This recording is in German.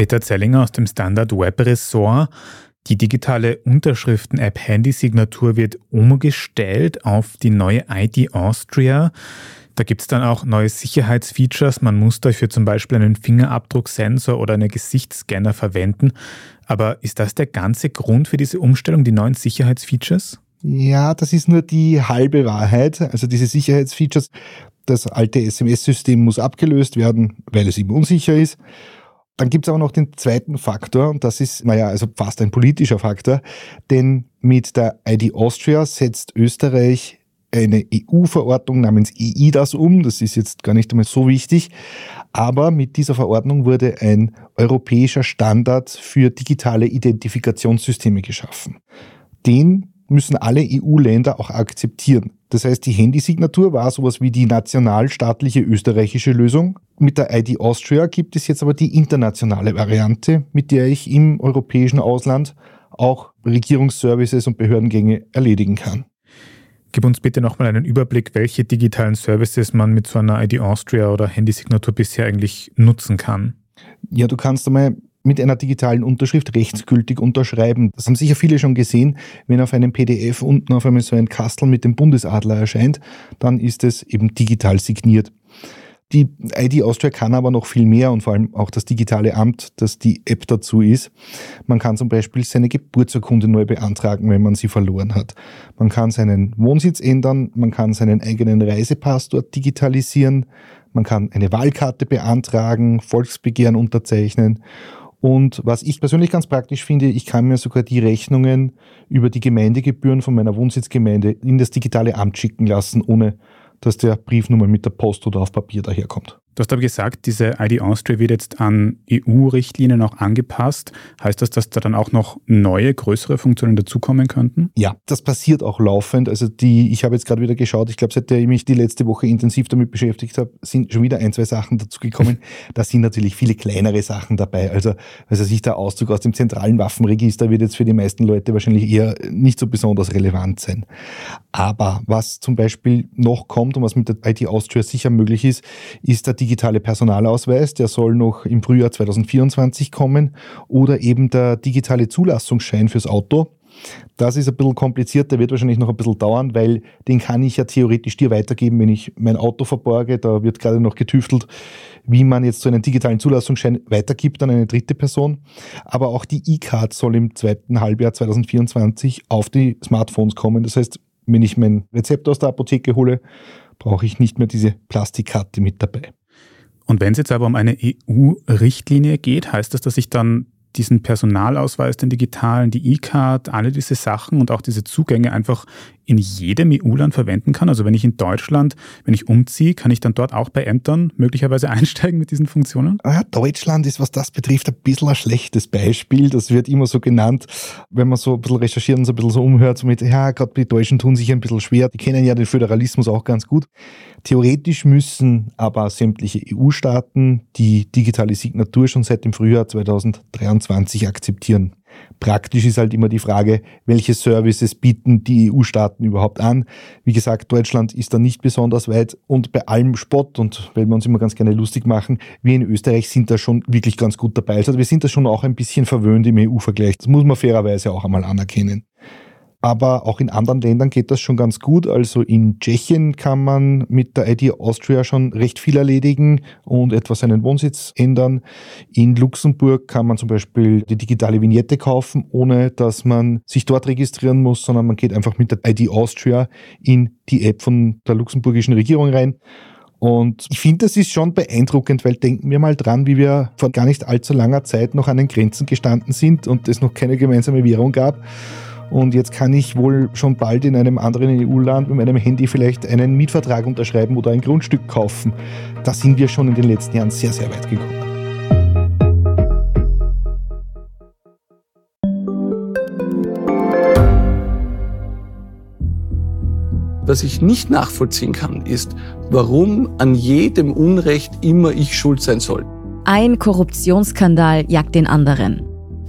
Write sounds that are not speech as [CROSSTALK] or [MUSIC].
Peter Zellinger aus dem Standard Web Ressort. Die digitale Unterschriften-App Handy-Signatur wird umgestellt auf die neue ID Austria. Da gibt es dann auch neue Sicherheitsfeatures. Man muss dafür zum Beispiel einen Fingerabdrucksensor oder einen Gesichtsscanner verwenden. Aber ist das der ganze Grund für diese Umstellung, die neuen Sicherheitsfeatures? Ja, das ist nur die halbe Wahrheit. Also diese Sicherheitsfeatures, das alte SMS-System muss abgelöst werden, weil es eben unsicher ist. Dann gibt es aber noch den zweiten Faktor und das ist, naja, also fast ein politischer Faktor, denn mit der ID Austria setzt Österreich eine EU-Verordnung namens EIDAS um. Das ist jetzt gar nicht einmal so wichtig. Aber mit dieser Verordnung wurde ein europäischer Standard für digitale Identifikationssysteme geschaffen. Den müssen alle EU-Länder auch akzeptieren. Das heißt, die Handysignatur war sowas wie die nationalstaatliche österreichische Lösung. Mit der ID Austria gibt es jetzt aber die internationale Variante, mit der ich im europäischen Ausland auch Regierungsservices und Behördengänge erledigen kann. Gib uns bitte nochmal einen Überblick, welche digitalen Services man mit so einer ID Austria oder Handysignatur bisher eigentlich nutzen kann. Ja, du kannst einmal mit einer digitalen Unterschrift rechtsgültig unterschreiben. Das haben sicher viele schon gesehen. Wenn auf einem PDF unten auf einmal so ein Kastel mit dem Bundesadler erscheint, dann ist es eben digital signiert. Die ID Austria kann aber noch viel mehr und vor allem auch das digitale Amt, das die App dazu ist. Man kann zum Beispiel seine Geburtsurkunde neu beantragen, wenn man sie verloren hat. Man kann seinen Wohnsitz ändern, man kann seinen eigenen Reisepass dort digitalisieren, man kann eine Wahlkarte beantragen, Volksbegehren unterzeichnen und was ich persönlich ganz praktisch finde, ich kann mir sogar die Rechnungen über die Gemeindegebühren von meiner Wohnsitzgemeinde in das digitale Amt schicken lassen, ohne dass der Briefnummer mit der Post oder auf Papier daherkommt. Du hast aber gesagt, diese ID Austria wird jetzt an EU-Richtlinien auch angepasst. Heißt das, dass da dann auch noch neue, größere Funktionen dazukommen könnten? Ja, das passiert auch laufend. Also die, ich habe jetzt gerade wieder geschaut, ich glaube, seitdem ich mich die letzte Woche intensiv damit beschäftigt habe, sind schon wieder ein, zwei Sachen dazugekommen. [LAUGHS] da sind natürlich viele kleinere Sachen dabei. Also, also sich der Auszug aus dem zentralen Waffenregister wird jetzt für die meisten Leute wahrscheinlich eher nicht so besonders relevant sein. Aber was zum Beispiel noch kommt und was mit der ID Austria sicher möglich ist, ist der digitale Personalausweis, der soll noch im Frühjahr 2024 kommen, oder eben der digitale Zulassungsschein fürs Auto. Das ist ein bisschen kompliziert, der wird wahrscheinlich noch ein bisschen dauern, weil den kann ich ja theoretisch dir weitergeben, wenn ich mein Auto verborge. Da wird gerade noch getüftelt, wie man jetzt so einen digitalen Zulassungsschein weitergibt an eine dritte Person. Aber auch die E-Card soll im zweiten Halbjahr 2024 auf die Smartphones kommen. Das heißt, wenn ich mein Rezept aus der Apotheke hole, brauche ich nicht mehr diese Plastikkarte mit dabei. Und wenn es jetzt aber um eine EU-Richtlinie geht, heißt das, dass ich dann diesen Personalausweis, den digitalen, die E-Card, alle diese Sachen und auch diese Zugänge einfach in jedem EU-Land verwenden kann. Also wenn ich in Deutschland, wenn ich umziehe, kann ich dann dort auch bei Ämtern möglicherweise [LAUGHS] einsteigen mit diesen Funktionen? Ja, Deutschland ist, was das betrifft, ein bisschen ein schlechtes Beispiel. Das wird immer so genannt, wenn man so ein bisschen recherchiert und so ein bisschen so umhört, so mit, ja, gerade die Deutschen tun sich ein bisschen schwer. Die kennen ja den Föderalismus auch ganz gut. Theoretisch müssen aber sämtliche EU-Staaten die digitale Signatur schon seit dem Frühjahr 2023 akzeptieren. Praktisch ist halt immer die Frage, welche Services bieten die EU-Staaten überhaupt an. Wie gesagt, Deutschland ist da nicht besonders weit und bei allem Spott und weil wir uns immer ganz gerne lustig machen, wir in Österreich sind da schon wirklich ganz gut dabei. Also wir sind da schon auch ein bisschen verwöhnt im EU-Vergleich. Das muss man fairerweise auch einmal anerkennen. Aber auch in anderen Ländern geht das schon ganz gut. Also in Tschechien kann man mit der ID Austria schon recht viel erledigen und etwa seinen Wohnsitz ändern. In Luxemburg kann man zum Beispiel die digitale Vignette kaufen, ohne dass man sich dort registrieren muss, sondern man geht einfach mit der ID Austria in die App von der luxemburgischen Regierung rein. Und ich finde, das ist schon beeindruckend, weil denken wir mal dran, wie wir vor gar nicht allzu langer Zeit noch an den Grenzen gestanden sind und es noch keine gemeinsame Währung gab. Und jetzt kann ich wohl schon bald in einem anderen EU-Land mit meinem Handy vielleicht einen Mietvertrag unterschreiben oder ein Grundstück kaufen. Da sind wir schon in den letzten Jahren sehr, sehr weit gekommen. Was ich nicht nachvollziehen kann, ist, warum an jedem Unrecht immer ich schuld sein soll. Ein Korruptionsskandal jagt den anderen.